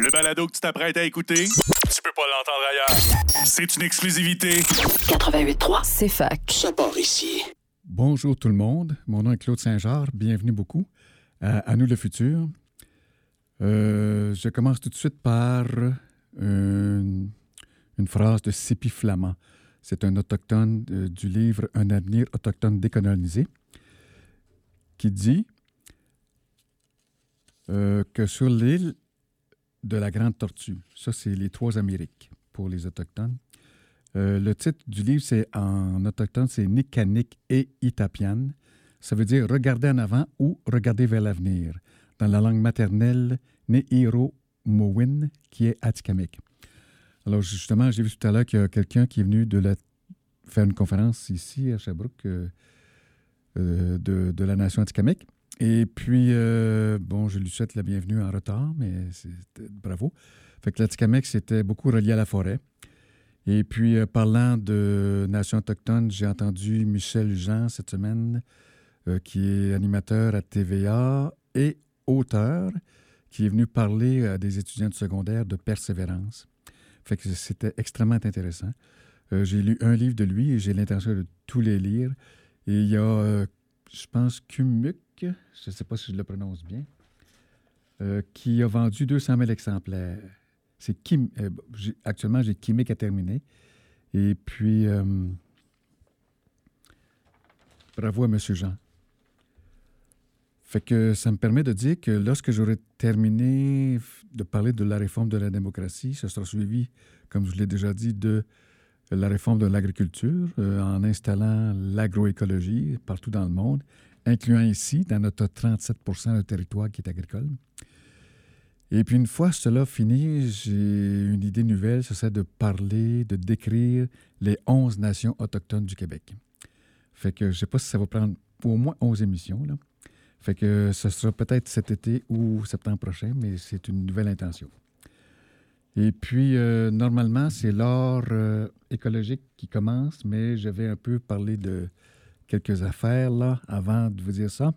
Le balado que tu t'apprêtes à écouter, tu peux pas l'entendre ailleurs. C'est une exclusivité. 88.3, c'est fac. Ça part ici. Bonjour tout le monde. Mon nom est Claude Saint-Georges. Bienvenue beaucoup à, à nous le futur. Euh, je commence tout de suite par une, une phrase de Sipi Flamand. C'est un autochtone euh, du livre Un avenir autochtone décolonisé qui dit euh, que sur l'île de la Grande Tortue, ça c'est les trois Amériques pour les Autochtones, euh, le titre du livre, c'est en autochtone, c'est Nikanik et Itapian. Ça veut dire regarder en avant ou regarder vers l'avenir, dans la langue maternelle Nehiro Mowin, qui est Atikamek. Alors, justement, j'ai vu tout à l'heure qu'il y a quelqu'un qui est venu de faire une conférence ici à Sherbrooke euh, euh, de, de la nation Atikamek. Et puis, euh, bon, je lui souhaite la bienvenue en retard, mais bravo. Fait que l'Atikamek, c'était beaucoup relié à la forêt. Et puis, euh, parlant de Nation autochtone, j'ai entendu Michel Jean cette semaine, euh, qui est animateur à TVA et auteur, qui est venu parler à des étudiants de secondaire de persévérance. Fait que c'était extrêmement intéressant. J'ai lu un livre de lui et j'ai l'intention de tous les lire. Et il y a, je pense, Kumuk, je ne sais pas si je le prononce bien, euh, qui a vendu 200 000 exemplaires. C'est Kim. euh, actuellement, j'ai Kimik à terminer. Et puis, euh, bravo à M. Jean. Fait que ça me permet de dire que lorsque j'aurai terminé de parler de la réforme de la démocratie, ce sera suivi, comme je l'ai déjà dit, de la réforme de l'agriculture euh, en installant l'agroécologie partout dans le monde, incluant ici, dans notre 37% de territoire qui est agricole. Et puis une fois cela fini, j'ai une idée nouvelle, ce serait de parler, de décrire les 11 nations autochtones du Québec. Fait que je ne sais pas si ça va prendre au moins 11 émissions. Fait que ce sera peut-être cet été ou septembre prochain, mais c'est une nouvelle intention. Et puis, euh, normalement, c'est l'art euh, écologique qui commence, mais je vais un peu parler de quelques affaires là avant de vous dire ça.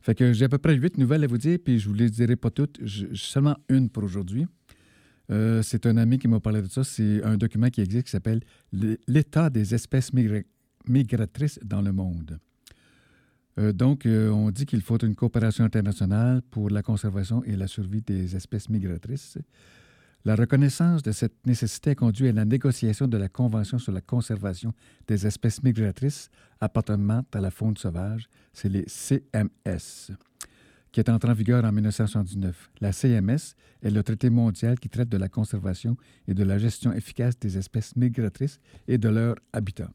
Fait que j'ai à peu près huit nouvelles à vous dire, puis je vous les dirai pas toutes, seulement une pour aujourd'hui. Euh, c'est un ami qui m'a parlé de ça. C'est un document qui existe qui s'appelle L'état des espèces migra- migratrices dans le monde. Donc, on dit qu'il faut une coopération internationale pour la conservation et la survie des espèces migratrices. La reconnaissance de cette nécessité a conduit à la négociation de la Convention sur la conservation des espèces migratrices appartenant à la faune sauvage, c'est les CMS, qui est entrée en vigueur en 1979. La CMS est le traité mondial qui traite de la conservation et de la gestion efficace des espèces migratrices et de leur habitat.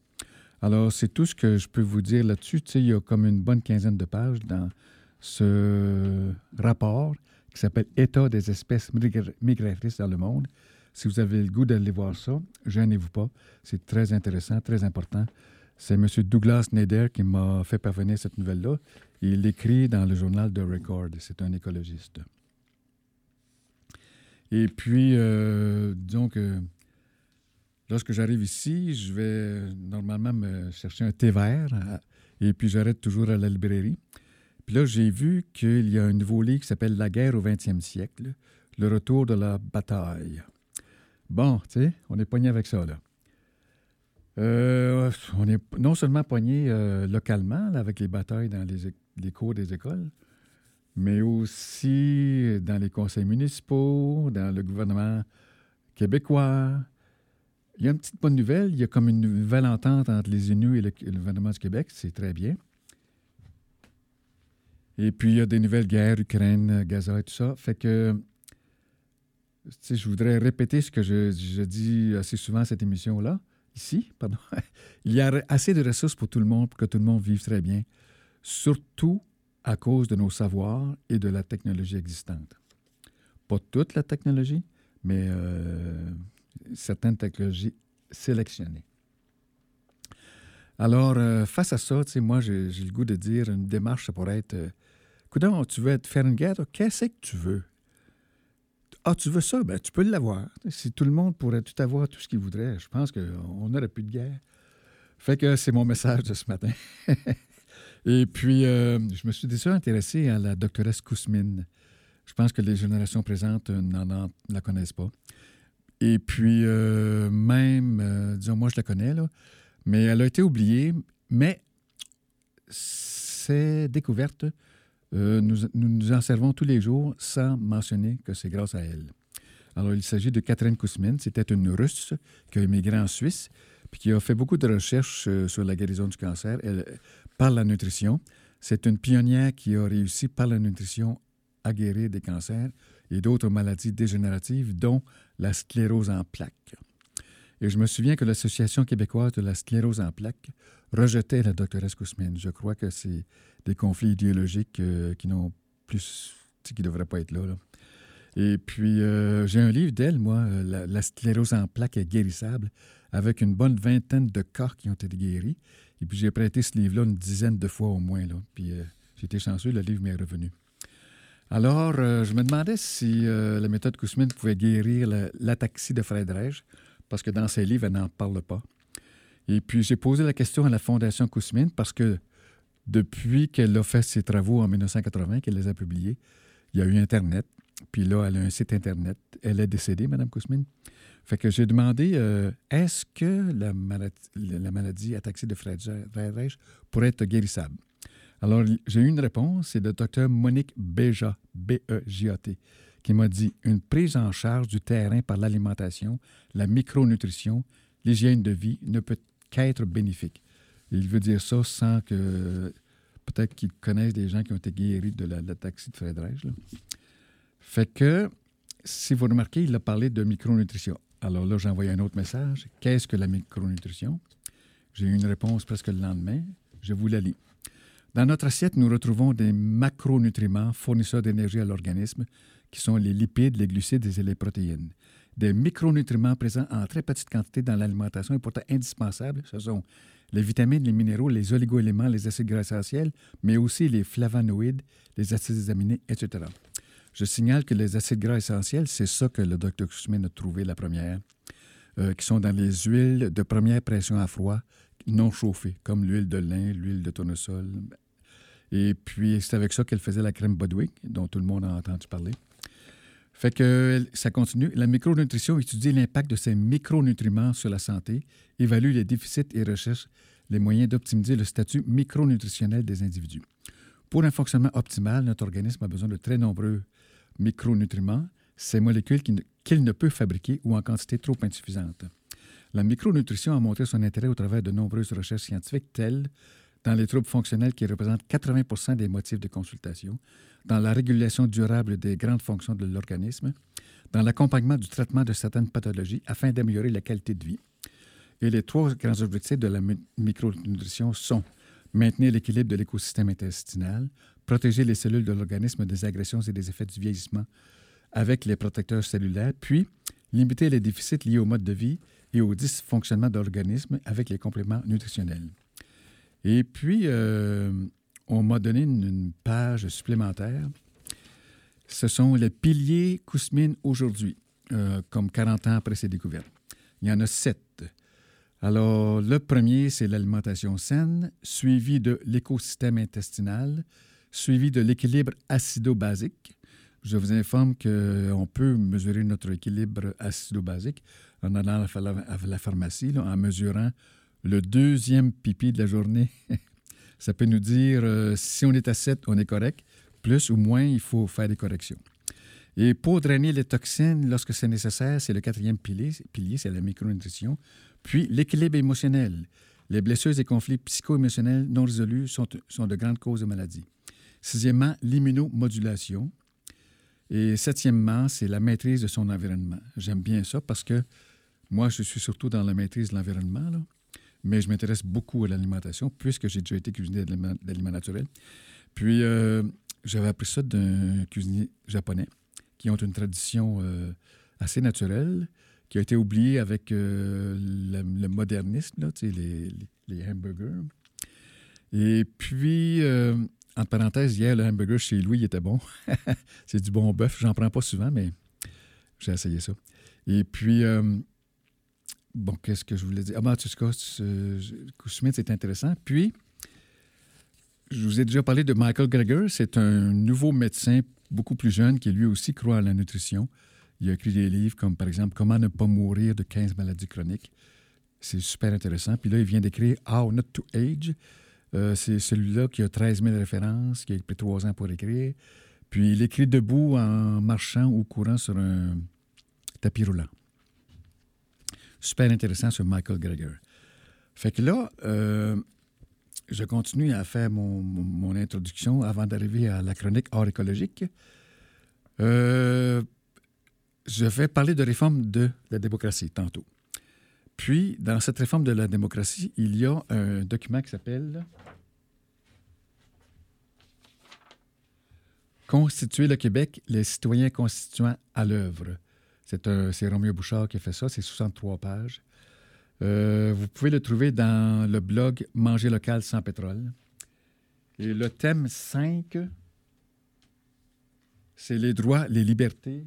Alors, c'est tout ce que je peux vous dire là-dessus. Il y a comme une bonne quinzaine de pages dans ce rapport qui s'appelle État des espèces migra- migratrices dans le monde. Si vous avez le goût d'aller voir ça, gênez-vous pas. C'est très intéressant, très important. C'est M. Douglas Nader qui m'a fait parvenir cette nouvelle-là. Il l'écrit dans le journal de Record. C'est un écologiste. Et puis, euh, disons que lorsque j'arrive ici, je vais normalement me chercher un thé vert à- et puis j'arrête toujours à la librairie. Puis là, j'ai vu qu'il y a un nouveau livre qui s'appelle La guerre au 20e siècle, le retour de la bataille. Bon, tu sais, on est pogné avec ça, là. Euh, on est non seulement pogné euh, localement, avec les batailles dans les cours des écoles, mais aussi dans les conseils municipaux, dans le gouvernement québécois. Il y a une petite bonne nouvelle. Il y a comme une nouvelle entente entre les Inuits et le, et le gouvernement du Québec. C'est très bien. Et puis, il y a des nouvelles guerres, Ukraine, Gaza et tout ça. Fait que, tu je voudrais répéter ce que je, dis assez souvent à cette émission-là, ici, pardon. il y a assez de ressources pour tout le monde, pour que tout le monde vive très bien, surtout à cause de nos savoirs et de la technologie existante. Pas toute la technologie, mais euh, certaines technologies sélectionnées. Alors, euh, face à ça, moi, j'ai le goût de dire une démarche, ça pourrait être euh, Tu veux faire une guerre? Qu'est-ce que tu veux? Ah, tu veux ça? Ben, tu peux l'avoir. Si tout le monde pourrait tout avoir, tout ce qu'il voudrait, je pense qu'on n'aurait plus de guerre. Fait que c'est mon message de ce matin. Et puis, euh, je me suis déjà intéressé à la doctoresse Kousmine. Je pense que les générations présentes n'en la connaissent pas. Et puis, même, disons, moi, je la connais, mais elle a été oubliée. Mais ces découvertes, nous, nous nous en servons tous les jours sans mentionner que c'est grâce à elle. Alors, il s'agit de Catherine Kousmin. C'était une Russe qui a immigré en Suisse, puis qui a fait beaucoup de recherches euh, sur la guérison du cancer elle, par la nutrition. C'est une pionnière qui a réussi par la nutrition à guérir des cancers et d'autres maladies dégénératives, dont la sclérose en plaques. Et je me souviens que l'Association québécoise de la sclérose en plaques rejetait la doctoresse Kousmin. Je crois que c'est des conflits idéologiques euh, qui n'ont plus, qui ne devraient pas être là. Et puis, euh, j'ai un livre d'elle, moi, euh, la, sclérose en plaques est guérissable, avec une bonne vingtaine de cas qui ont été guéris. Et puis, j'ai prêté ce livre-là une dizaine de fois au moins. Là. Puis, euh, j'ai été chanceux, le livre m'est revenu. Alors, je me demandais si la méthode Kousmin pouvait guérir l'ataxie de Fred parce que dans ses livres, elle n'en parle pas. Et puis, j'ai posé la question à la Fondation Kousmin parce que depuis qu'elle a fait ses travaux en 1980, qu'elle les a publiés, il y a eu Internet. Puis là, elle a un site Internet. Elle est décédée, Mme Kousmine. Fait que j'ai demandé euh, est-ce que la maladie, la maladie ataxie de Friedreich pourrait être guérissable? Alors, j'ai eu une réponse c'est le docteur Monique Béja, B-E-J-A-T, qui m'a dit une prise en charge du terrain par l'alimentation, la micronutrition, l'hygiène de vie ne peut qu'être bénéfique. Il veut dire ça sans que peut-être qu'il connaisse des gens qui ont été guéris de l'ataxie de Friedreich. Fait que, si vous remarquez, il a parlé de micronutrition. Alors là, j'ai envoyé un autre message. Qu'est-ce que la micronutrition? J'ai eu une réponse presque le lendemain. Je vous la lis. Dans notre assiette, nous retrouvons des macronutriments fournisseurs d'énergie à l'organisme, qui sont les lipides, les glucides et les protéines. Des micronutriments présents en très petite quantité dans l'alimentation et pourtant indispensables, ce sont les vitamines, les minéraux, les oligoéléments, les acides gras essentiels, mais aussi les flavonoïdes, les acides aminés, etc. Je signale que les acides gras essentiels, c'est ça que le Dr. Kusmin a trouvé la première, euh, qui sont dans les huiles de première pression à froid non chauffées, comme l'huile de lin, l'huile de tournesol. Et puis, c'est avec ça qu'elle faisait la crème Bodwick, dont tout le monde a entendu parler. Fait ça continue. La micronutrition étudie l'impact de ces micronutriments sur la santé, évalue les déficits et recherche les moyens d'optimiser le statut micronutritionnel des individus. Pour un fonctionnement optimal, notre organisme a besoin de très nombreux micronutriments, ces molécules qu'il ne peut fabriquer ou en quantité trop insuffisante. La micronutrition a montré son intérêt au travers de nombreuses recherches scientifiques, telles dans les troubles fonctionnels qui représentent 80 des motifs de consultation, dans la régulation durable des grandes fonctions de l'organisme, dans l'accompagnement du traitement de certaines pathologies afin d'améliorer la qualité de vie. Et les trois grands objectifs de la micronutrition sont maintenir l'équilibre de l'écosystème intestinal, protéger les cellules de l'organisme des agressions et des effets du vieillissement avec les protecteurs cellulaires, puis limiter les déficits liés au mode de vie et au dysfonctionnement de l'organisme avec les compléments nutritionnels. Et puis, euh, on m'a donné une, page supplémentaire. Ce sont les piliers Kousmine aujourd'hui, euh, comme 40 ans après ses découvertes. Il y en a sept. Alors, le premier, c'est l'alimentation saine, suivi de l'écosystème intestinal, suivi de l'équilibre acido-basique. Je vous informe qu'on peut mesurer notre équilibre acido-basique en allant à la pharmacie, en mesurant le deuxième pipi de la journée. Ça peut nous dire euh, si on est à 7, on est correct. Plus ou moins, il faut faire des corrections. Et pour drainer les toxines lorsque c'est nécessaire, c'est le quatrième pilier, c'est la micronutrition. Puis l'équilibre émotionnel. Les blessures et conflits psycho-émotionnels non résolus sont, sont de grandes causes de maladie. Sixièmement, l'immunomodulation. Et septièmement, c'est la maîtrise de son environnement. J'aime bien ça parce que moi, je suis surtout dans la maîtrise de l'environnement, mais je m'intéresse beaucoup à l'alimentation puisque j'ai déjà été cuisinier d'aliments naturels. Puis, euh, j'avais appris ça d'un cuisinier japonais qui ont une tradition euh, assez naturelle, qui a été oubliée avec euh, le, modernisme, là, les, hamburgers. Et puis, entre parenthèses, hier, le hamburger chez Louis était bon. c'est du bon bœuf. J'en prends pas souvent, mais j'ai essayé ça. Et puis, bon, qu'est-ce que je voulais dire? Ah, ben, en tout cas, c'est intéressant. Puis, je vous ai déjà parlé de Michael Greger. C'est un nouveau médecin beaucoup plus jeune, qui lui aussi croit à la nutrition. Il a écrit des livres comme, par exemple, Comment ne pas mourir de 15 maladies chroniques. C'est super intéressant. Puis là, il vient d'écrire How Not to Age. Euh, c'est celui-là qui a 13 000 références, qui a pris trois ans pour écrire. Puis il écrit debout en marchant ou courant sur un tapis roulant. Super intéressant sur Michael Greger. Fait que là, euh, je continue à faire mon, introduction avant d'arriver à la chronique hors écologique. Euh, je vais parler de réforme de la démocratie tantôt. Puis, dans cette réforme de la démocratie, il y a un document qui s'appelle Constituer le Québec, les citoyens constituants à l'œuvre. C'est Roméo Bouchard qui a fait ça, c'est 63 pages. Euh, vous pouvez le trouver dans le blog Manger local sans pétrole. Et le thème 5, c'est les droits, les libertés,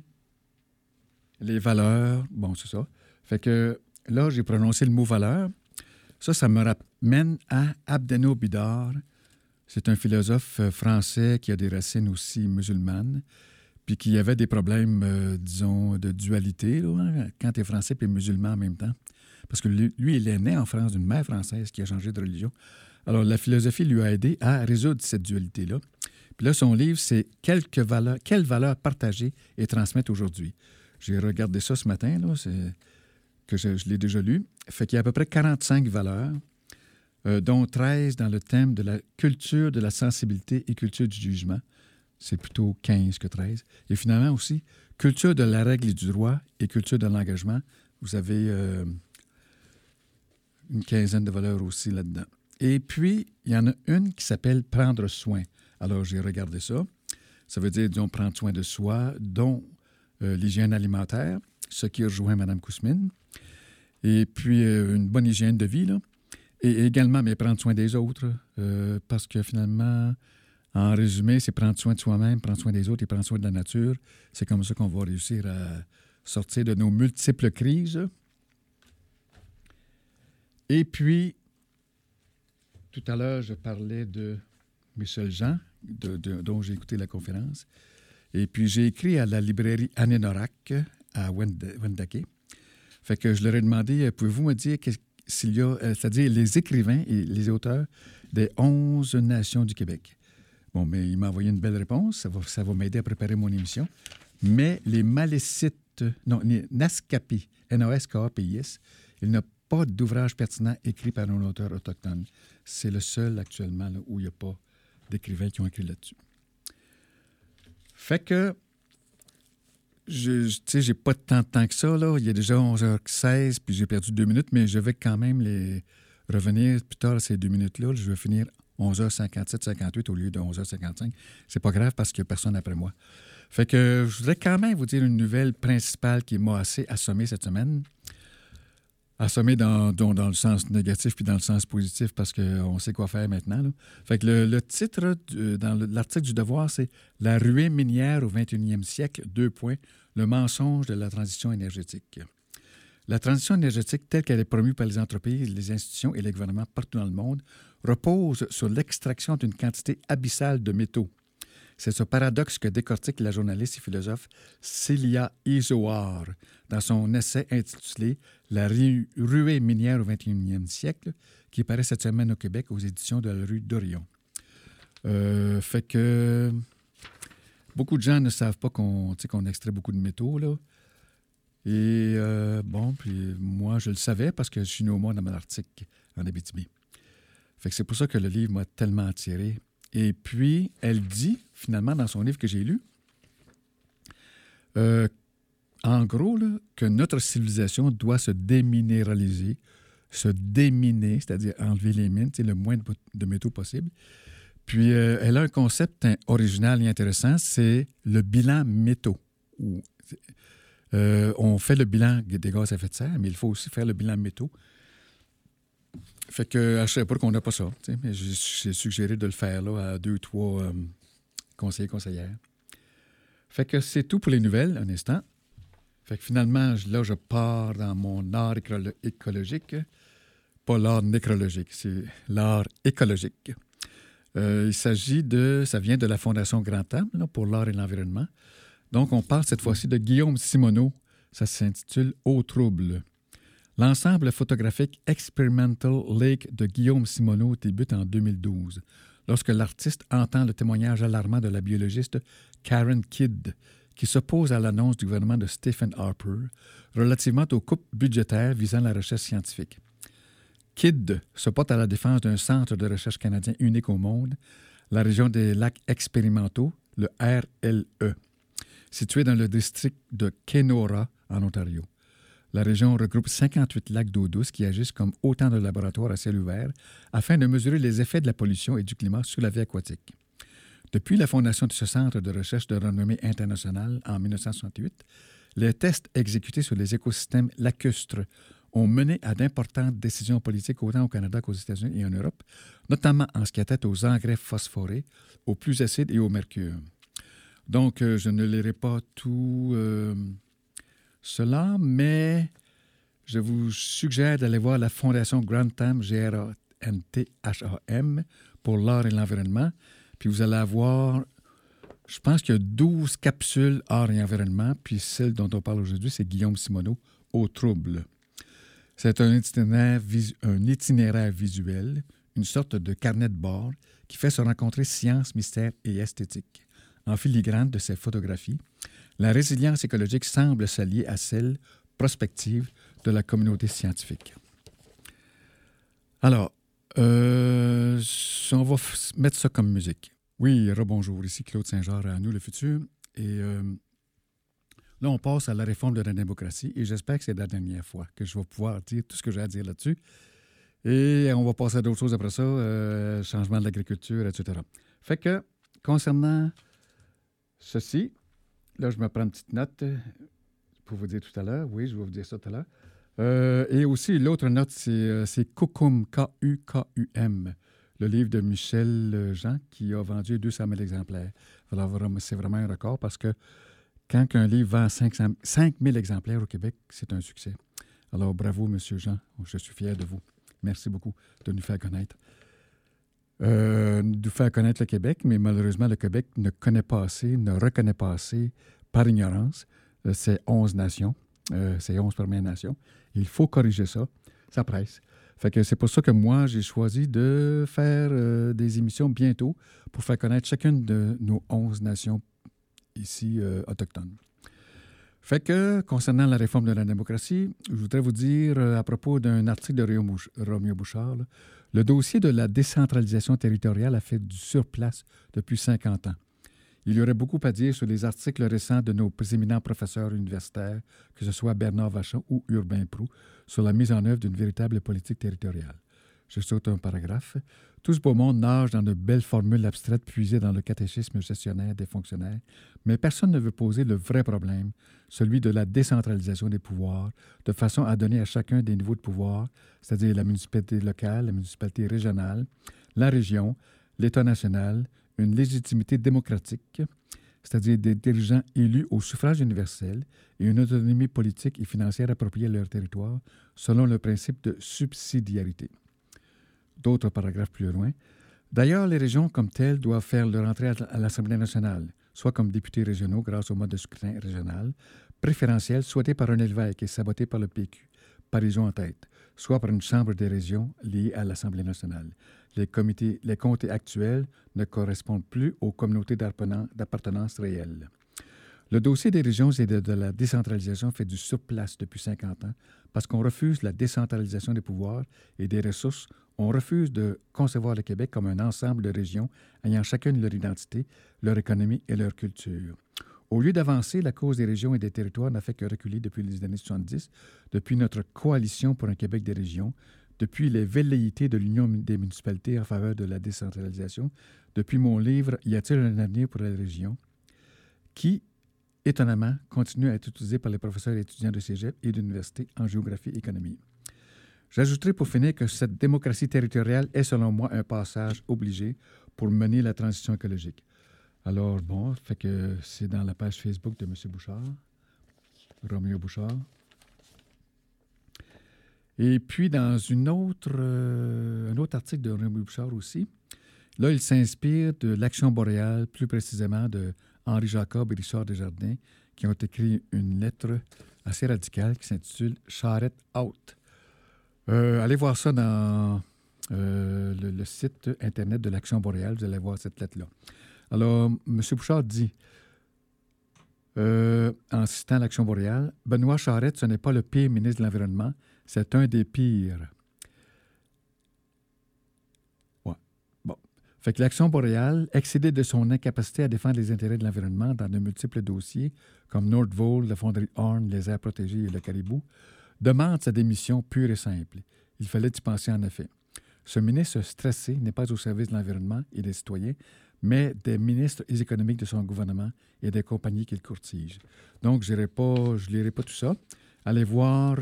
les valeurs. Bon, c'est ça. Fait que là, j'ai prononcé le mot valeur. Ça, ça me ramène à Abdeno Bidar. C'est un philosophe euh, français qui a des racines aussi musulmanes, puis qui avait des problèmes, euh, disons, de dualité, quand tu es français et musulman en même temps. Parce que lui, il est né en France d'une mère française qui a changé de religion. Alors, la philosophie lui a aidé à résoudre cette dualité-là. Puis là, son livre, c'est Quelles valeurs partager et transmettre aujourd'hui. J'ai regardé ça ce matin, là, que je, l'ai déjà lu. Fait qu'il y a à peu près 45 valeurs, euh, dont 13 dans le thème de la culture de la sensibilité et culture du jugement. C'est plutôt 15 que 13. Et finalement aussi, culture de la règle et du droit et culture de l'engagement. Vous avez euh, une quinzaine de valeurs aussi là-dedans. Et puis, il y en a une qui s'appelle prendre soin. Alors, j'ai regardé ça. Ça veut dire, disons, prendre soin de soi, dont euh, l'hygiène alimentaire, ce qui rejoint Mme Kousmine. Et puis, euh, une bonne hygiène de vie, là. Et également, mais prendre soin des autres, parce que finalement, en résumé, c'est prendre soin de soi-même, prendre soin des autres et prendre soin de la nature. C'est comme ça qu'on va réussir à sortir de nos multiples crises. Et puis, tout à l'heure, je parlais de Michel Jean, dont j'ai écouté la conférence. Et puis, j'ai écrit à la librairie Norak à Wendake. Fait que je leur ai demandé, pouvez-vous me dire s'il y a, euh, c'est-à-dire les écrivains et les auteurs des 11 nations du Québec? Bon, mais il m'a envoyé une belle réponse. Ça va, ça va m'aider à préparer mon émission. Mais les Malécites, non, les Nascapi, N-A-S-K-A-P-I-S, il n'a pas d'ouvrage pertinent écrit par un auteur autochtone. C'est le seul actuellement où il n'y a pas d'écrivains qui ont écrit là-dessus. Fait que, je sais, j'ai pas tant de temps que ça. Là. Il a déjà 11h16, puis j'ai perdu deux minutes, mais je vais quand même les revenir plus tard à ces deux minutes-là. Je vais finir 11h57, 58 au lieu de 11h55. C'est pas grave parce qu'il n'y a personne après moi. Fait que je voudrais quand même vous dire une nouvelle principale qui m'a assez assommé cette semaine assommé dans, dans, le sens négatif puis dans le sens positif parce qu'on sait quoi faire maintenant. Fait que le, titre dans l'article du Devoir, c'est La ruée minière au 21e siècle, deux points, le mensonge de la transition énergétique. La transition énergétique telle qu'elle est promue par les entreprises, les institutions et les gouvernements partout dans le monde repose sur l'extraction d'une quantité abyssale de métaux. C'est ce paradoxe que décortique la journaliste et philosophe Célia Isoar dans son essai intitulé La ruée minière au 21e siècle, qui paraît cette semaine au Québec aux éditions de la rue d'Orion. Euh, fait que beaucoup de gens ne savent pas qu'on extrait beaucoup de métaux, là. Et euh, bon, puis moi, je le savais parce que je suis né au monde dans mon article en Abitibi. C'est pour ça que le livre m'a tellement attiré. Et puis, elle dit, finalement, dans son livre que j'ai lu, euh, en gros, que notre civilisation doit se déminéraliser, se déminer, c'est-à-dire enlever les mines, le moins de, métaux possible. Puis, euh, elle a un concept original et intéressant, c'est le bilan métaux. Euh, on fait le bilan des gaz à effet de serre, mais il faut aussi faire le bilan métaux. Fait que je ne pas qu'on n'a pas ça. Mais j'ai suggéré de le faire là, à deux ou trois euh, conseillers conseillères. Fait que c'est tout pour les nouvelles, un instant. Fait que finalement, là, je pars dans mon art écologique. Pas l'art nécrologique, c'est l'art écologique. Euh, il s'agit de, ça vient de la Fondation Grand Am pour l'art et l'environnement. Donc, on parle cette fois-ci de Guillaume Simoneau. Ça s'intitule Au trouble. L'ensemble photographique Experimental Lake de Guillaume Simoneau débute en 2012, lorsque l'artiste entend le témoignage alarmant de la biologiste Karen Kidd, qui s'oppose à l'annonce du gouvernement de Stephen Harper relativement aux coupes budgétaires visant la recherche scientifique. Kidd se porte à la défense d'un centre de recherche canadien unique au monde, la région des lacs expérimentaux, le RLE, situé dans le district de Kenora, en Ontario. La région regroupe 58 lacs d'eau douce qui agissent comme autant de laboratoires à ciel ouvert afin de mesurer les effets de la pollution et du climat sur la vie aquatique. Depuis la fondation de ce centre de recherche de renommée internationale en 1968, les tests exécutés sur les écosystèmes lacustres ont mené à d'importantes décisions politiques autant au Canada qu'aux États-Unis et en Europe, notamment en ce qui a trait aux engrais phosphorés, aux plus acides et au mercure. Donc, euh, je ne lirai pas tout euh, cela, mais je vous suggère d'aller voir la Fondation Grantham, G-R-A-N-T-H-A-M, pour l'art et l'environnement. Puis vous allez avoir, je pense qu'il y a 12 capsules art et environnement, puis celle dont on parle aujourd'hui, c'est Guillaume Simoneau, Au trouble. C'est un itinéraire, un itinéraire visuel, une sorte de carnet de bord qui fait se rencontrer science, mystère et esthétique. En filigrane de ces photographies, la résilience écologique semble s'allier à celle prospective de la communauté scientifique. Alors, euh, on va mettre ça comme musique. Oui, rebonjour, ici Claude Saint-Jean à Nous le Futur. Et euh, Là, on passe à la réforme de la démocratie et j'espère que c'est la dernière fois que je vais pouvoir dire tout ce que j'ai à dire là-dessus. Et on va passer à d'autres choses après ça, euh, changement de l'agriculture, etc. Fait que, concernant ceci, là, je me prends une petite note pour vous dire tout à l'heure. Oui, je vais vous dire ça tout à l'heure. Euh, et aussi, l'autre note, c'est euh, Kukum, K-U-K-U-M, le livre de Michel Jean, qui a vendu 200 000 exemplaires. Alors, c'est vraiment un record parce que quand un livre vend 500, 5000 exemplaires au Québec, c'est un succès. Alors, bravo, M. Jean. Je suis fier de vous. Merci beaucoup de nous faire connaître. Euh, de nous faire connaître le Québec, mais malheureusement, le Québec ne connaît pas assez, ne reconnaît pas assez, par ignorance, euh, ces 11 nations, euh, ces 11 Premières Nations. Il faut corriger ça. Ça presse. Fait que c'est pour ça que moi, j'ai choisi de faire euh, des émissions bientôt pour faire connaître chacune de nos 11 nations ici euh, autochtones. Fait que, concernant la réforme de la démocratie, je voudrais vous dire euh, à propos d'un article de Romeo Bouchard, le dossier de la décentralisation territoriale a fait du surplace depuis 50 ans. Il y aurait beaucoup à dire sur les articles récents de nos éminents professeurs universitaires, que ce soit Bernard Vachon ou Urbain Prou, sur la mise en œuvre d'une véritable politique territoriale. Je saute un paragraphe. Tout ce beau monde nage dans de belles formules abstraites puisées dans le catéchisme gestionnaire des fonctionnaires, mais personne ne veut poser le vrai problème, celui de la décentralisation des pouvoirs, de façon à donner à chacun des niveaux de pouvoir, c'est-à-dire la municipalité locale, la municipalité régionale, la région, l'État national, une légitimité démocratique, c'est-à-dire des dirigeants élus au suffrage universel et une autonomie politique et financière appropriée à leur territoire, selon le principe de subsidiarité d'autres paragraphes plus loin. D'ailleurs, les régions comme telles doivent faire leur entrée à l'Assemblée nationale, soit comme députés régionaux grâce au mode de scrutin régional, préférentiel souhaité par un évêque et saboté par le PQ, Parisien en tête, soit par une chambre des régions liée à l'Assemblée nationale. Les, comités, comtés actuels ne correspondent plus aux communautés d'appartenance réelles. Le dossier des régions et de, de, la décentralisation fait du surplace depuis 50 ans parce qu'on refuse la décentralisation des pouvoirs et des ressources on refuse de concevoir le Québec comme un ensemble de régions ayant chacune leur identité, leur économie et leur culture. Au lieu d'avancer, la cause des régions et des territoires n'a fait que reculer depuis les années 70, depuis notre coalition pour un Québec des régions, depuis les velléités de l'Union des municipalités en faveur de la décentralisation, depuis mon livre Y a-t-il un avenir pour les régions, qui, étonnamment, continue à être utilisé par les professeurs et étudiants de cégep et d'université en géographie et économie. J'ajouterai pour finir que cette démocratie territoriale est, selon moi, un passage obligé pour mener la transition écologique. Alors, bon, c'est dans la page Facebook de M. Bouchard, Roméo Bouchard. Et puis, dans une autre, euh, un autre article de Roméo Bouchard aussi, Là, il s'inspire de l'Action boréale, plus précisément de Henri Jacob et Richard Desjardins, qui ont écrit une lettre assez radicale qui s'intitule Charrette Out. Euh, allez voir ça dans euh, le, site Internet de l'Action boréale. Vous allez voir cette lettre-là. Alors, M. Bouchard dit, euh, en citant l'Action boréale, Benoît Charette, ce n'est pas le pire ministre de l'Environnement, c'est un des pires. Fait que l'Action boréale, excédée de son incapacité à défendre les intérêts de l'environnement dans de multiples dossiers, comme Nordvol, la fonderie Horn, les aires protégées et le caribou, demande sa démission pure et simple. Il fallait y penser en effet. Ce ministre stressé n'est pas au service de l'environnement et des citoyens, mais des ministres économiques de son gouvernement et des compagnies qu'il courtige. Donc, je ne lirai pas tout ça. Allez voir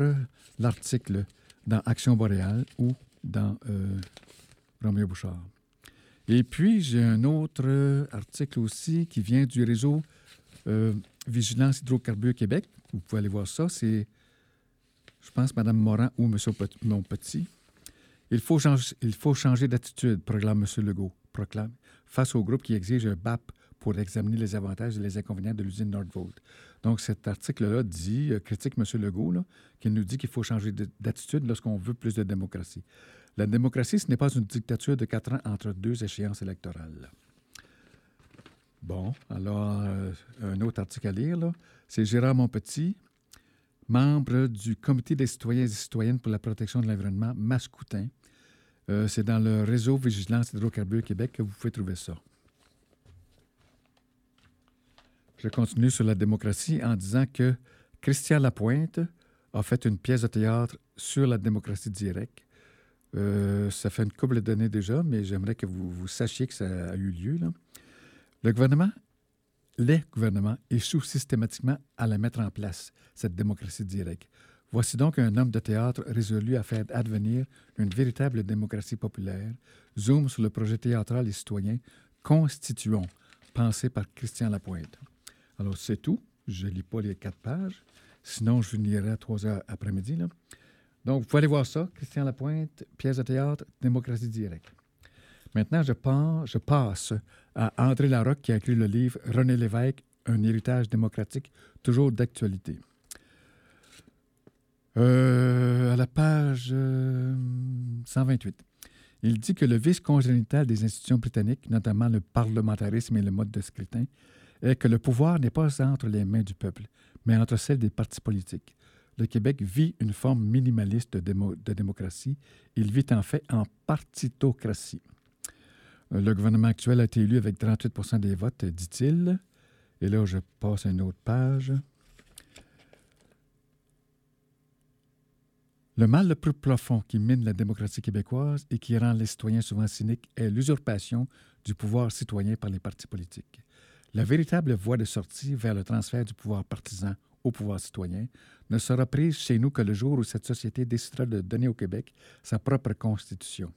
l'article dans Action boréale ou dans euh, Roméo Bouchard. Et puis, j'ai un autre article aussi qui vient du réseau euh, Vigilance Hydrocarbures Québec. Vous pouvez aller voir ça. C'est, je pense, Mme Morin ou M. Montpetit. Il faut changer, d'attitude, proclame M. Legault, proclame, face au groupe qui exige un BAP pour examiner les avantages et les inconvénients de l'usine Nordvolt. Donc, cet article-là dit, euh, critique M. Legault, qui nous dit qu'il faut changer d'attitude lorsqu'on veut plus de démocratie. La démocratie, ce n'est pas une dictature de quatre ans entre deux échéances électorales. Bon, alors, euh, un autre article à lire, c'est Gérard Monpetit, membre du Comité des citoyens et citoyennes pour la protection de l'environnement, Mascoutin. Euh, c'est dans le réseau Vigilance Hydrocarbures Québec que vous pouvez trouver ça. Je continue sur la démocratie en disant que Christian Lapointe a fait une pièce de théâtre sur la démocratie directe euh, ça fait une couple d'années déjà, mais j'aimerais que vous, sachiez que ça a eu lieu. Le gouvernement, les gouvernements échouent systématiquement à la mettre en place, cette démocratie directe. Voici donc un homme de théâtre résolu à faire advenir une véritable démocratie populaire. Zoom sur le projet théâtral et citoyen Constituons, pensé par Christian Lapointe. Alors, c'est tout. Je ne lis pas les quatre pages. Sinon, je finirai à trois heures après-midi. Donc, vous pouvez aller voir ça, Christian Lapointe, pièce de théâtre, démocratie directe. Maintenant, je, passe à André Larocque qui a écrit le livre René Lévesque, un héritage démocratique, toujours d'actualité. Euh, à la page 128. Euh, Il dit que le vice congénital des institutions britanniques, notamment le parlementarisme et le mode de scrutin, est que le pouvoir n'est pas entre les mains du peuple, mais entre celles des partis politiques le Québec vit une forme minimaliste de, démocratie. Il vit en fait en partitocratie. Euh, le gouvernement actuel a été élu avec 38% des votes, dit-il. Et là, je passe à une autre page. Le mal le plus profond qui mine la démocratie québécoise et qui rend les citoyens souvent cyniques est l'usurpation du pouvoir citoyen par les partis politiques. La véritable voie de sortie vers le transfert du pouvoir partisan au pouvoir citoyen ne sera prise chez nous que le jour où cette société décidera de donner au Québec sa propre constitution.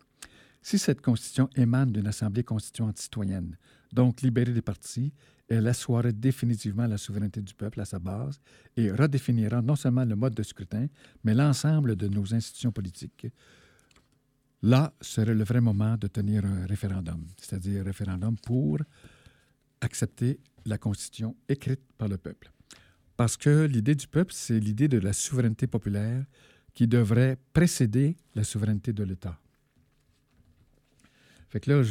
Si cette constitution émane d'une assemblée constituante citoyenne, donc libérée des partis, elle assoirait définitivement la souveraineté du peuple à sa base et redéfinira non seulement le mode de scrutin, mais l'ensemble de nos institutions politiques. Là serait le vrai moment de tenir un référendum, c'est-à-dire un référendum pour accepter la constitution écrite par le peuple. Parce que l'idée du peuple, c'est l'idée de la souveraineté populaire qui devrait précéder la souveraineté de l'État. Fait que là,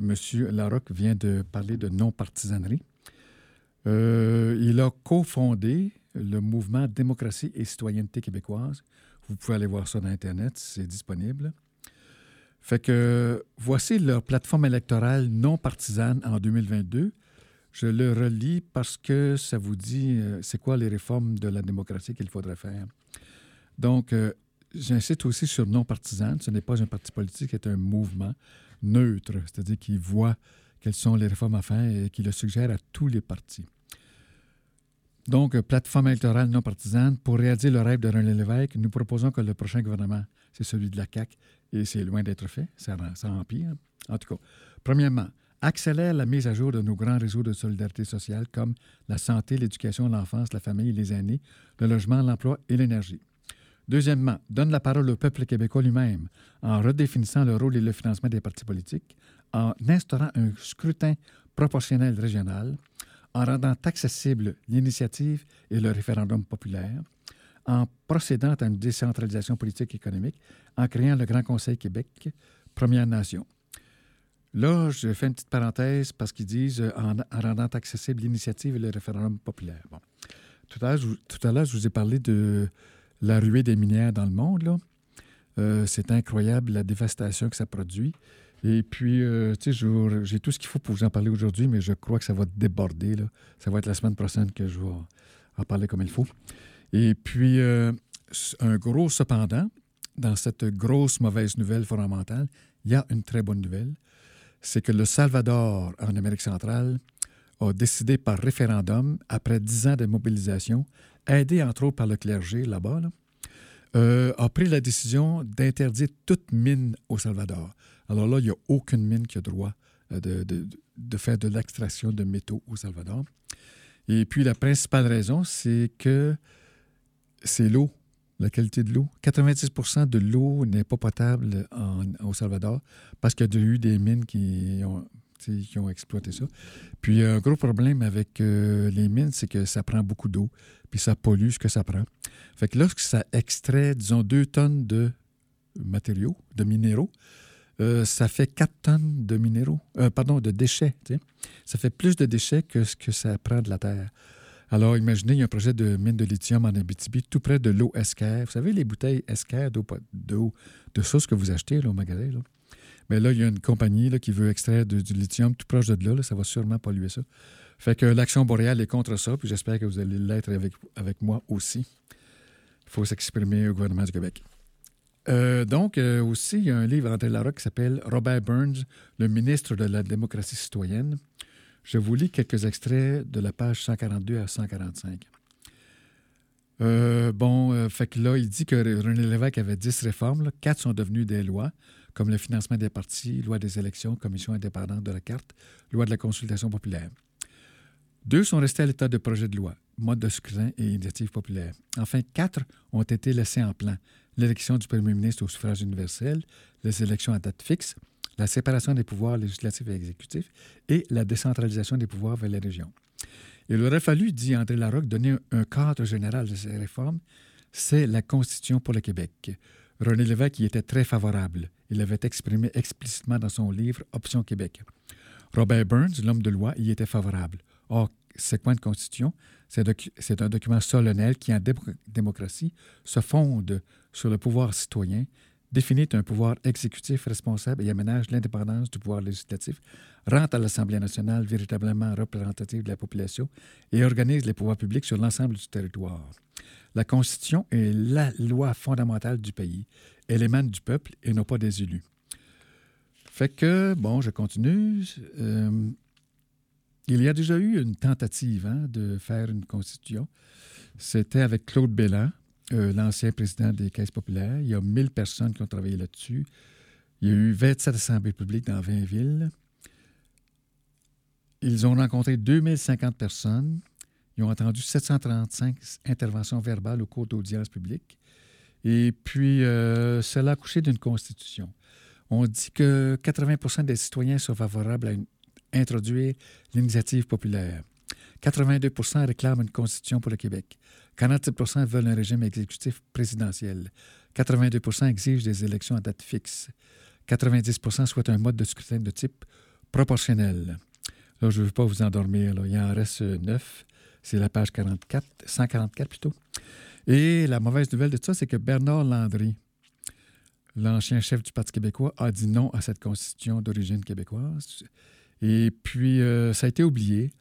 M. Larocque vient de parler de non-partisanerie. Euh, il a cofondé le mouvement Démocratie et citoyenneté québécoise. Vous pouvez aller voir ça dans Internet, c'est disponible. Fait que voici leur plateforme électorale non partisane en 2022 je le relis parce que ça vous dit euh, c'est quoi les réformes de la démocratie qu'il faudrait faire. Donc, euh, j'incite aussi sur non partisan. Ce n'est pas un parti politique, c'est un mouvement neutre, c'est-à-dire qui voit quelles sont les réformes à faire et qui le suggère à tous les partis. Donc, plateforme électorale non partisane, pour réaliser le rêve de René Lévesque, nous proposons que le prochain gouvernement, c'est celui de la CAQ, et c'est loin d'être fait, ça, ça empire. En tout cas, premièrement, accélère la mise à jour de nos grands réseaux de solidarité sociale comme la santé, l'éducation, l'enfance, la famille, les aînés, le logement, l'emploi et l'énergie. Deuxièmement, donne la parole au peuple québécois lui-même en redéfinissant le rôle et le financement des partis politiques, en instaurant un scrutin proportionnel régional, en rendant accessible l'initiative et le référendum populaire, en procédant à une décentralisation politique et économique, en créant le Grand Conseil Québec, Première Nation. Là, je fais une petite parenthèse parce qu'ils disent euh, en, rendant accessible l'initiative et le référendum populaire. Bon. Tout à l'heure, je, vous ai parlé de la ruée des minières dans le monde. Euh, c'est incroyable la dévastation que ça produit. Et puis, euh, tu sais, j'ai tout ce qu'il faut pour vous en parler aujourd'hui, mais je crois que ça va déborder. Ça va être la semaine prochaine que je vais en parler comme il faut. Et puis, euh, un gros cependant, dans cette grosse mauvaise nouvelle fondamentale, il y a une très bonne nouvelle. C'est que le Salvador, en Amérique centrale, a décidé par référendum, après dix ans de mobilisation, aidé entre autres par le clergé là-bas, euh, a pris la décision d'interdire toute mine au Salvador. Alors là, il n'y a aucune mine qui a droit euh, de, de faire de l'extraction de métaux au Salvador. Et puis la principale raison, c'est que c'est l'eau, la qualité de l'eau. 90% de l'eau n'est pas potable au Salvador parce qu'il y a eu des mines qui ont, qui ont exploité ça. Puis un gros problème avec euh, les mines, c'est que ça prend beaucoup d'eau, puis ça pollue ce que ça prend. Fait que lorsque ça extrait, disons, deux tonnes de matériaux, de minéraux, euh, ça fait 4 tonnes de minéraux, euh, pardon, de déchets. Ça fait plus de déchets que ce que ça prend de la Terre. Alors, imaginez, il y a un projet de mine de lithium en Abitibi, tout près de l'eau Esquerre. Vous savez, les bouteilles Esquerre d'eau, de sauce que vous achetez au magasin. Là? Mais là, il y a une compagnie là, qui veut extraire du lithium tout proche de là, Ça va sûrement polluer ça. Fait que l'Action boréale est contre ça, puis j'espère que vous allez l'être avec, avec moi aussi. Il faut s'exprimer au gouvernement du Québec. Euh, donc, euh, aussi, il y a un livre André Larocque qui s'appelle Robert Burns, le ministre de la démocratie citoyenne. Je vous lis quelques extraits de la page 142 à 145. Euh, bon, fait que là, il dit que René Lévesque avait 10 réformes. Quatre sont devenues des lois, comme le financement des partis, loi des élections, commission indépendante de la carte, loi de la consultation populaire. Deux sont restés à l'état de projet de loi, mode de scrutin et initiative populaire. Enfin, quatre ont été laissés en plan, l'élection du premier ministre au suffrage universel, les élections à date fixe, la séparation des pouvoirs législatifs et exécutifs et la décentralisation des pouvoirs vers les régions. Il aurait fallu, dit André Larocque, donner un cadre général de ces réformes. C'est la Constitution pour le Québec. René Lévesque y était très favorable. Il l'avait exprimé explicitement dans son livre Option Québec. Robert Burns, l'homme de loi, y était favorable. Or, c'est quoi une constitution? C'est un document solennel qui, en démocratie, se fonde sur le pouvoir citoyen, définit un pouvoir exécutif responsable et aménage l'indépendance du pouvoir législatif, rend à l'Assemblée nationale véritablement représentative de la population et organise les pouvoirs publics sur l'ensemble du territoire. La Constitution est la loi fondamentale du pays. Elle émane du peuple et non pas des élus. Fait que, bon, je continue. Euh, il y a déjà eu une tentative hein, de faire une constitution. C'était avec Claude Belland, euh, l'ancien président des Caisses populaires. Il y a 1000 personnes qui ont travaillé là-dessus. Il y a eu 27 assemblées publiques dans 20 villes. Ils ont rencontré 2050 personnes. Ils ont entendu 735 interventions verbales au cours d'audiences publiques. Et puis, euh, cela a couché d'une constitution. On dit que 80% des citoyens sont favorables à introduire l'initiative populaire. 82% réclament une constitution pour le Québec. 47% veulent un régime exécutif présidentiel. 82% exigent des élections à date fixe. 90% souhaitent un mode de scrutin de type proportionnel. Là, je ne veux pas vous endormir. Il en reste neuf. C'est la page 44, 144 plutôt. Et la mauvaise nouvelle de ça, c'est que Bernard Landry, l'ancien chef du Parti québécois, a dit non à cette constitution d'origine québécoise. Et puis, euh, ça a été oublié,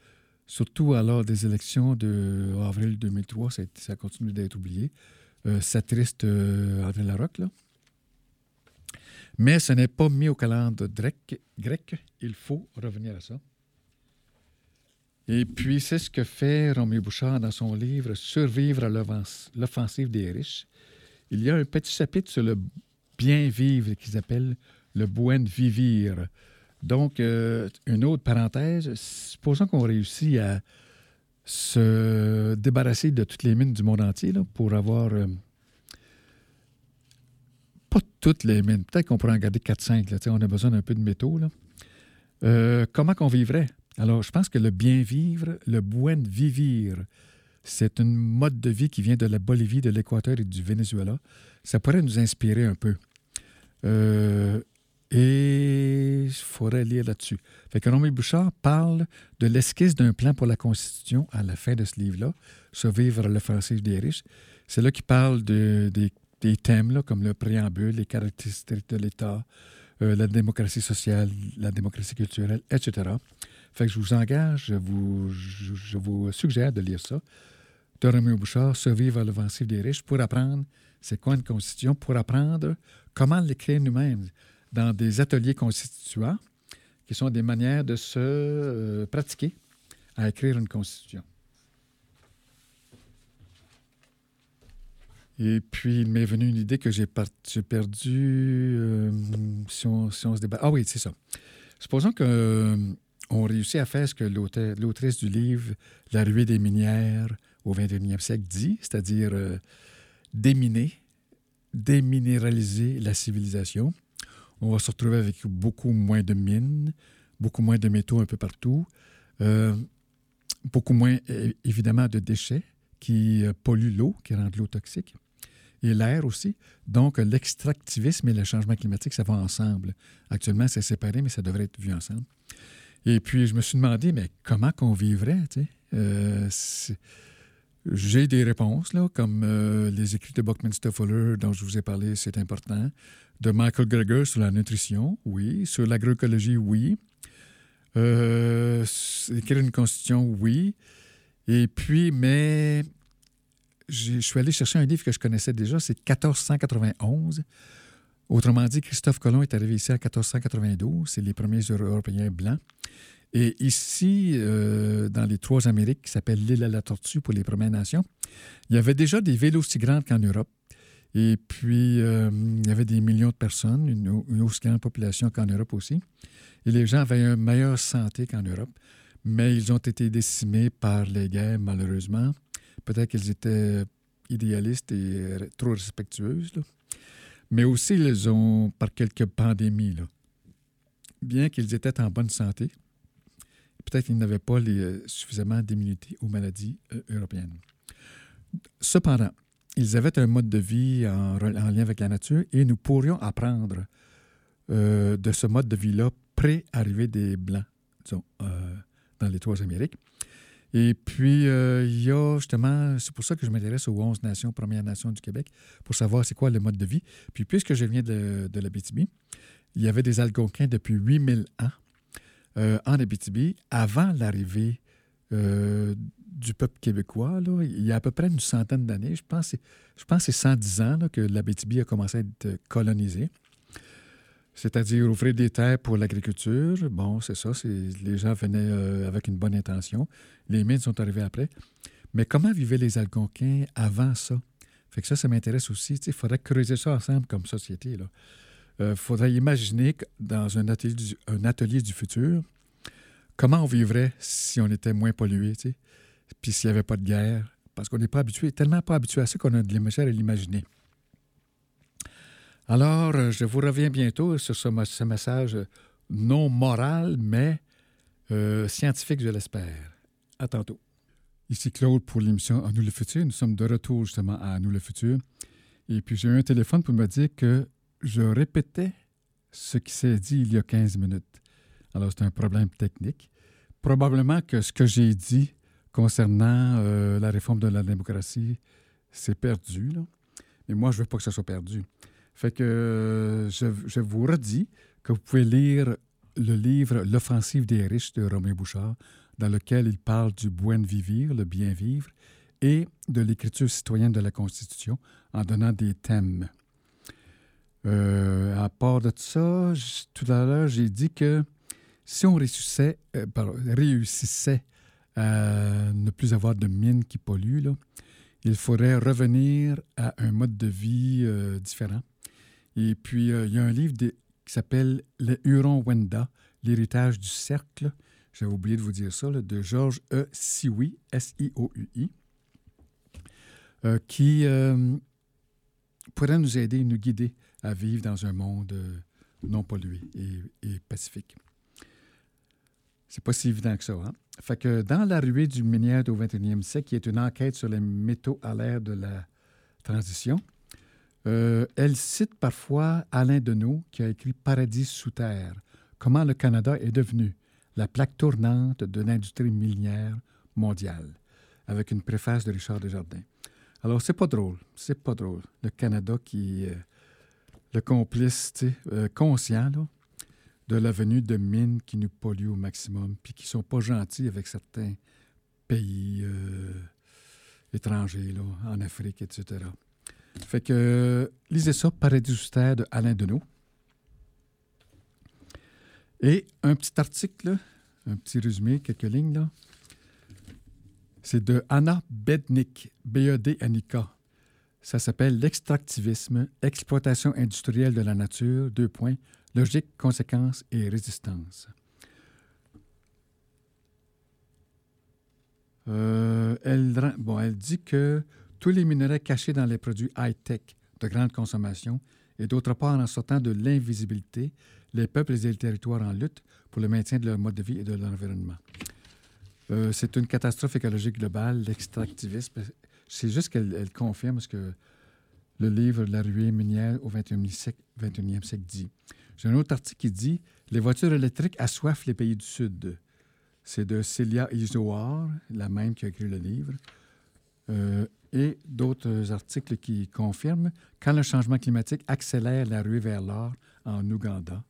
surtout à l'heure des élections de avril 2003, ça, a, continue d'être oublié. Euh, ça triste euh, Larocque, là. Mais ce n'est pas mis au calendrier grec. Il faut revenir à ça. Et puis, c'est ce que fait Roméo Bouchard dans son livre Survivre à l'offensive des riches. Il y a un petit chapitre sur le bien vivre qu'ils appellent le buen vivir. Donc, euh, une autre parenthèse, supposons qu'on réussit à se débarrasser de toutes les mines du monde entier pour avoir euh, pas toutes les mines. Peut-être qu'on pourrait en garder 4-5. On a besoin d'un peu de métaux. Là. Euh, comment qu'on vivrait? Alors, je pense que le bien vivre, le buen vivir, c'est un mode de vie qui vient de la Bolivie, de l'Équateur et du Venezuela. Ça pourrait nous inspirer un peu. Euh, et il faudrait lire là-dessus. Fait que Bouchard parle de l'esquisse d'un plan pour la Constitution à la fin de ce livre-là, Survivre l'offensive des riches. C'est là qu'il parle de, des, thèmes comme le préambule, les caractéristiques de l'État, euh, la démocratie sociale, la démocratie culturelle, etc. Fait que je vous engage, je vous, suggère de lire ça. De Romain Bouchard, Survivre à l'offensive des riches, pour apprendre c'est quoi une constitution, pour apprendre comment l'écrire nous-mêmes dans des ateliers constituants, qui sont des manières de se euh, pratiquer à écrire une constitution. Et puis, il m'est venu une idée que j'ai perdu euh, si, on, se débat. Ah oui, c'est ça. Supposons qu'on euh, réussit à faire ce que l'autrice du livre La ruée des minières au 21e siècle dit, c'est-à-dire déminer, déminéraliser la civilisation on va se retrouver avec beaucoup moins de mines, beaucoup moins de métaux un peu partout, euh, beaucoup moins, évidemment, de déchets qui euh, polluent l'eau, qui rendent l'eau toxique, et l'air aussi. Donc, l'extractivisme et le changement climatique, ça va ensemble. Actuellement, c'est séparé, mais ça devrait être vu ensemble. Et puis, je me suis demandé, mais comment qu'on vivrait? Euh, j'ai des réponses, là, comme les écrits de Buckminster Fuller dont je vous ai parlé, c'est important de Michael Greger sur la nutrition, oui. Sur l'agroécologie, oui. Euh, écrire une constitution, oui. Et puis, mais je suis allé chercher un livre que je connaissais déjà, c'est 1491. Autrement dit, Christophe Colomb est arrivé ici en 1492. C'est les premiers Européens blancs. Et ici, euh, dans les trois Amériques, qui s'appelle l'île à la Tortue pour les Premières Nations, il y avait déjà des villes aussi grandes qu'en Europe. Et puis, euh, il y avait des millions de personnes, une, aussi grande population qu'en Europe aussi. Et les gens avaient une meilleure santé qu'en Europe, mais ils ont été décimés par les guerres, malheureusement. Peut-être qu'ils étaient idéalistes et trop respectueuses, mais aussi ils ont par quelques pandémies. Bien qu'ils étaient en bonne santé, peut-être qu'ils n'avaient pas euh, suffisamment d'immunité aux maladies euh, européennes. Cependant, ils avaient un mode de vie en, lien avec la nature et nous pourrions apprendre euh, de ce mode de vie-là pré-arrivée des Blancs, dans les trois Amériques. Et puis, euh, il y a justement, c'est pour ça que je m'intéresse aux 11 nations, Premières Nations du Québec, pour savoir c'est quoi le mode de vie. Puis, puisque je viens de, de l'Abitibi, il y avait des Algonquins depuis 8000 ans en Abitibi avant l'arrivée du peuple québécois, là, il y a à peu près une centaine d'années, je pense, je pense que c'est 110 ans là, que l'Abitibi a commencé à être colonisée. C'est-à-dire ouvrir des terres pour l'agriculture. Bon, c'est ça, les gens venaient euh, avec une bonne intention. Les mines sont arrivées après. Mais comment vivaient les Algonquins avant ça? Fait que ça, ça m'intéresse aussi. Il faudrait creuser ça ensemble comme société. Il euh, faudrait imaginer dans un atelier, du, futur, comment on vivrait si on était moins pollué. puis s'il n'y avait pas de guerre, parce qu'on n'est pas habitué, tellement pas habitué à ça qu'on a de l'émotion à l'imaginer. Alors, euh, je vous reviens bientôt sur ce, message non moral, mais euh, scientifique, je l'espère. À tantôt. Ici Claude pour l'émission À nous le futur. Nous sommes de retour justement à nous le futur. Et puis j'ai eu un téléphone pour me dire que je répétais ce qui s'est dit il y a 15 minutes. Alors c'est un problème technique. Probablement que ce que j'ai dit concernant euh, la réforme de la démocratie, c'est perdu. Mais moi, je ne veux pas que ça soit perdu. Fait que euh, je, vous redis que vous pouvez lire le livre L'offensive des riches de Romain Bouchard, dans lequel il parle du buen vivir, le bien vivre, et de l'écriture citoyenne de la Constitution en donnant des thèmes. Euh, à part de ça, tout à l'heure, j'ai dit que si on réussissait, réussissait à ne plus avoir de mines qui polluent, il faudrait revenir à un mode de vie euh, différent. Et puis, euh, il y a un livre qui s'appelle Le Huron-Wenda, l'héritage du cercle. J'avais oublié de vous dire ça, de Georges E. Sioui, S-I-O-U-I, euh, qui pourrait nous aider, nous guider à vivre dans un monde euh, non pollué et, et pacifique. C'est pas si évident que ça. Hein? Fait que dans la ruée du minière au 21e siècle, qui est une enquête sur les métaux à l'ère de la transition, euh, elle cite parfois Alain Deneau, qui a écrit Paradis sous terre, comment le Canada est devenu la plaque tournante de l'industrie minière mondiale, avec une préface de Richard Desjardins. Alors, c'est pas drôle, c'est pas drôle. Le Canada qui est le complice euh, conscient de la venue de mines qui nous polluent au maximum, puis qui sont pas gentils avec certains pays euh, étrangers, en Afrique, etc. Fait que, lisez ça, Paradis de Alain Deneau. Et un petit article, un petit résumé, quelques lignes, là. C'est de Anna Bednik, B-E-D-N-I-K. Ça s'appelle L'extractivisme, exploitation industrielle de la nature, deux points, logique, conséquence et résistance. Euh, elle dit que tous les minerais cachés dans les produits high-tech de grande consommation et d'autre part en sortant de l'invisibilité, les peuples et les territoires en lutte pour le maintien de leur mode de vie et de l'environnement. Euh, c'est une catastrophe écologique globale, l'extractivisme. C'est juste qu'elle confirme ce que le livre La ruée minière au 21e siècle, 21e siècle dit. J'ai un autre article qui dit Les voitures électriques assoiffent les pays du Sud. C'est de Celia Isoar, la même qui a écrit le livre. Euh, et d'autres articles qui confirment quand le changement climatique accélère la ruée vers l'or en Ouganda.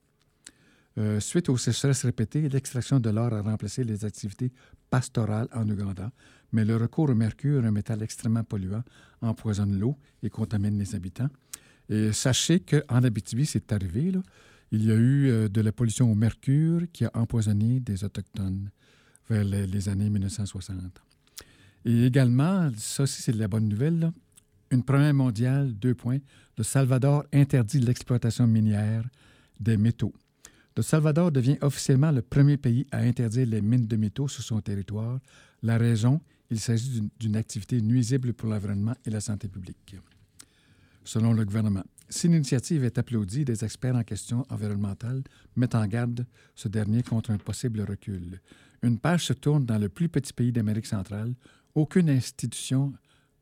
Euh, suite aux sécheresses répétées, l'extraction de l'or a remplacé les activités pastorales en Ouganda, mais le recours au mercure, un métal extrêmement polluant, empoisonne l'eau et contamine les habitants. Et sachez qu'en Abitibi, c'est arrivé, il y a eu euh, de la pollution au mercure qui a empoisonné des Autochtones vers les années 1960. Et également, ça aussi, c'est de la bonne nouvelle, une première mondiale, deux points. Le Salvador interdit l'exploitation minière des métaux. Le Salvador devient officiellement le premier pays à interdire les mines de métaux sur son territoire. La raison, il s'agit d'une activité nuisible pour l'environnement et la santé publique. Selon le gouvernement, si l'initiative est applaudie, des experts en questions environnementales mettent en garde ce dernier contre un possible recul. Une page se tourne dans le plus petit pays d'Amérique centrale aucune institution,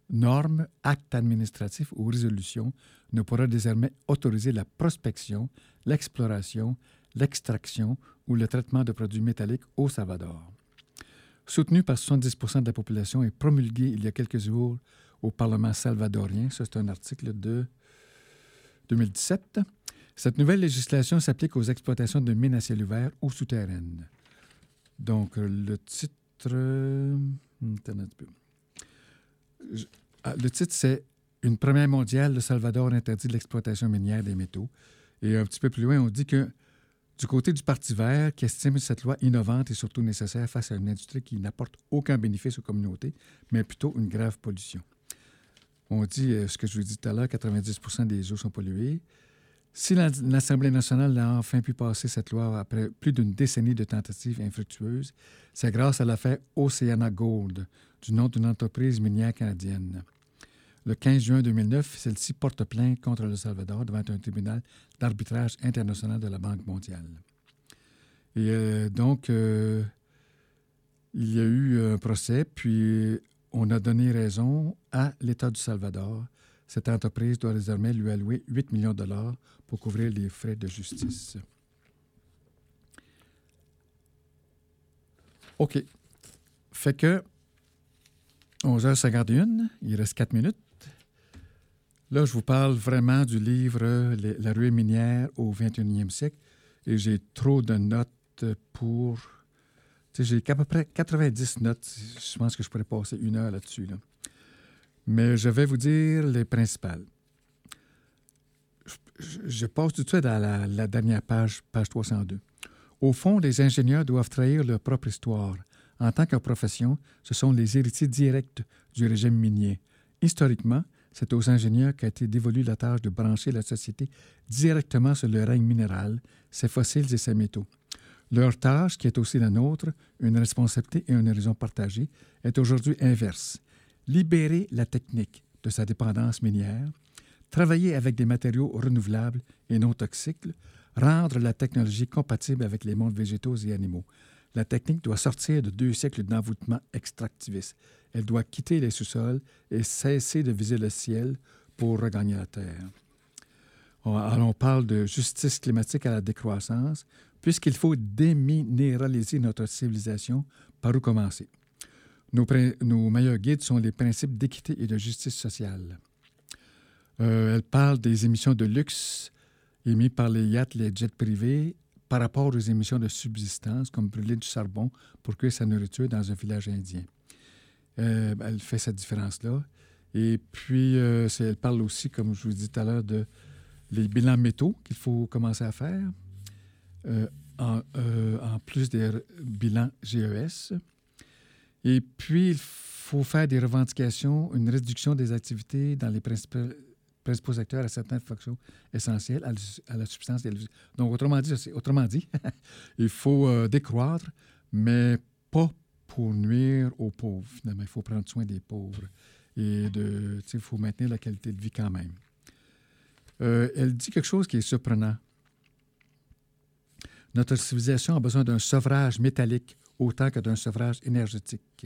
norme, acte administratif ou résolution ne pourra désormais autoriser la prospection, l'exploration, l'extraction ou le traitement de produits métalliques au Salvador. Soutenu par 70% de la population et promulgué il y a quelques jours au Parlement salvadorien, c'est un article de 2017, cette nouvelle législation s'applique aux exploitations de mines à ciel ouvert ou souterraines. Donc, le titre le titre, c'est Une première mondiale, le Salvador interdit l'exploitation minière des métaux. Et un petit peu plus loin, on dit que du côté du Parti vert, qui estime cette loi innovante et surtout nécessaire face à une industrie qui n'apporte aucun bénéfice aux communautés, mais plutôt une grave pollution. On dit, euh, ce que je vous dit tout à l'heure, 90% des eaux sont polluées. Si l'Assemblée nationale a enfin pu passer cette loi après plus d'une décennie de tentatives infructueuses, c'est grâce à l'affaire Oceana Gold, du nom d'une entreprise minière canadienne. Le 15 juin 2009, celle-ci porte plainte contre le Salvador devant un tribunal d'arbitrage international de la Banque mondiale. Et euh, donc, euh, il y a eu un procès, puis on a donné raison à l'État du Salvador cette entreprise doit désormais lui allouer 8 millions de dollars pour couvrir les frais de justice. OK. Fait que 11h51, il reste 4 minutes. Là, je vous parle vraiment du livre La ruée minière au 21e siècle et j'ai trop de notes pour. J'ai à peu près 90 notes. Je pense que je pourrais passer une heure là-dessus. Là mais je vais vous dire les principales. Je, passe tout de suite à la, dernière page, page 302. Au fond, les ingénieurs doivent trahir leur propre histoire. En tant que profession, ce sont les héritiers directs du régime minier. Historiquement, c'est aux ingénieurs qu'a été dévolue la tâche de brancher la société directement sur le règne minéral, ses fossiles et ses métaux. Leur tâche, qui est aussi la nôtre, une responsabilité et un horizon partagé, est aujourd'hui inverse libérer la technique de sa dépendance minière, travailler avec des matériaux renouvelables et non toxiques, rendre la technologie compatible avec les mondes végétaux et animaux. La technique doit sortir de deux siècles d'envoûtement extractiviste. Elle doit quitter les sous-sols et cesser de viser le ciel pour regagner la Terre. Alors, on parle de justice climatique à la décroissance, puisqu'il faut déminéraliser notre civilisation. Par où commencer? Nos, meilleurs guides sont les principes d'équité et de justice sociale. Euh, elle parle des émissions de luxe émises par les yachts, les jets privés, par rapport aux émissions de subsistance, comme brûler du charbon pour cuire sa nourriture dans un village indien. Euh, elle fait cette différence-là. Et puis, euh, elle parle aussi, comme je vous disais tout à l'heure, de les bilans métaux qu'il faut commencer à faire, en, plus des bilans GES. Et puis, il faut faire des revendications, une réduction des activités dans les principaux acteurs à certaines fonctions essentielles à, la substance des Donc, autrement dit, autrement dit il faut euh, décroître, mais pas pour nuire aux pauvres, finalement. Il faut prendre soin des pauvres et il faut maintenir la qualité de vie quand même. Euh, elle dit quelque chose qui est surprenant. Notre civilisation a besoin d'un sevrage métallique autant que d'un sevrage énergétique.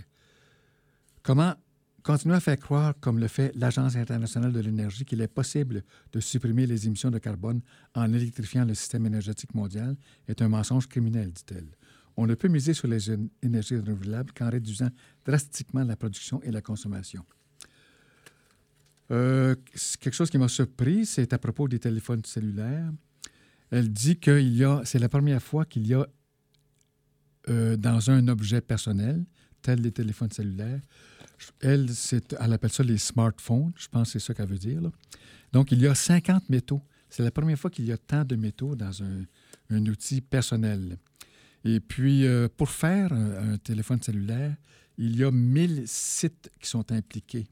Comment Continuer à faire croire, comme le fait l'Agence internationale de l'énergie, qu'il est possible de supprimer les émissions de carbone en électrifiant le système énergétique mondial est un mensonge criminel, dit-elle. On ne peut miser sur les énergies renouvelables qu'en réduisant drastiquement la production et la consommation. Euh, quelque chose qui m'a surpris, c'est à propos des téléphones cellulaires. Elle dit a, c'est la première fois qu'il y a euh, dans un objet personnel, tel les téléphones cellulaires, elle, elle appelle ça les smartphones. Je pense que c'est ça qu'elle veut dire. Donc, il y a 50 métaux. C'est la première fois qu'il y a tant de métaux dans un, outil personnel. Et puis, euh, pour faire un, téléphone cellulaire, il y a 1000 sites qui sont impliqués.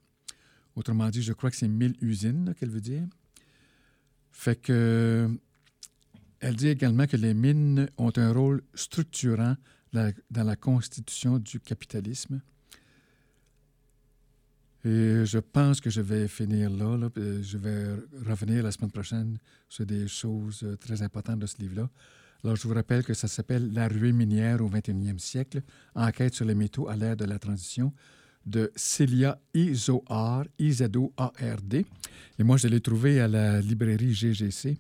Autrement dit, je crois que c'est 1000 usines qu'elle veut dire. Fait que. Elle dit également que les mines ont un rôle structurant dans la constitution du capitalisme. Et je pense que je vais finir là, Je vais revenir la semaine prochaine sur des choses euh, très importantes de ce livre-là. Alors, je vous rappelle que ça s'appelle La ruée minière au 21e siècle, enquête sur les métaux à l'ère de la transition de Celia Izoard, I-Z-O-A-R-D. Et moi, je l'ai trouvé à la librairie GGC.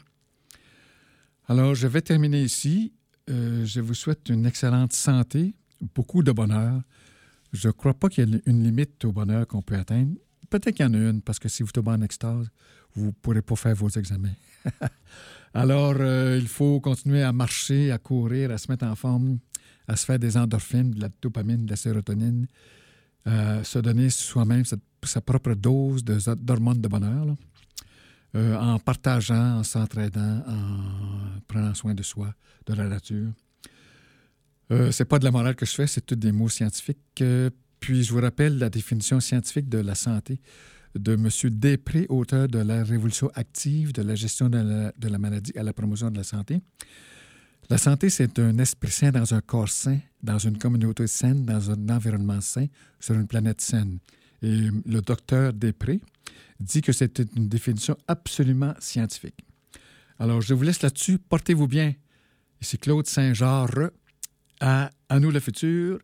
Alors, je vais terminer ici. Euh, je vous souhaite une excellente santé, beaucoup de bonheur, je ne crois pas qu'il y ait une limite au bonheur qu'on peut atteindre. Peut-être qu'il y en a une, parce que si vous tombez en extase, vous ne pourrez pas faire vos examens. Alors, euh, il faut continuer à marcher, à courir, à se mettre en forme, à se faire des endorphines, de la dopamine, de la sérotonine, euh, se donner soi-même sa, propre dose d'hormones de, bonheur, euh, en partageant, en s'entraidant, en prenant soin de soi, de la nature. Euh, c'est pas de la morale que je fais, c'est tous des mots scientifiques. Euh, puis je vous rappelle la définition scientifique de la santé de M. Després, auteur de La Révolution active de la gestion de la, maladie à la promotion de la santé. La santé, c'est un esprit sain dans un corps sain, dans une communauté saine, dans un environnement sain, sur une planète saine. Et le docteur Després dit que c'est une définition absolument scientifique. Alors, je vous laisse là-dessus. Portez-vous bien. Ici Claude Saint-Jean à, à nous le futur.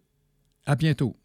À bientôt.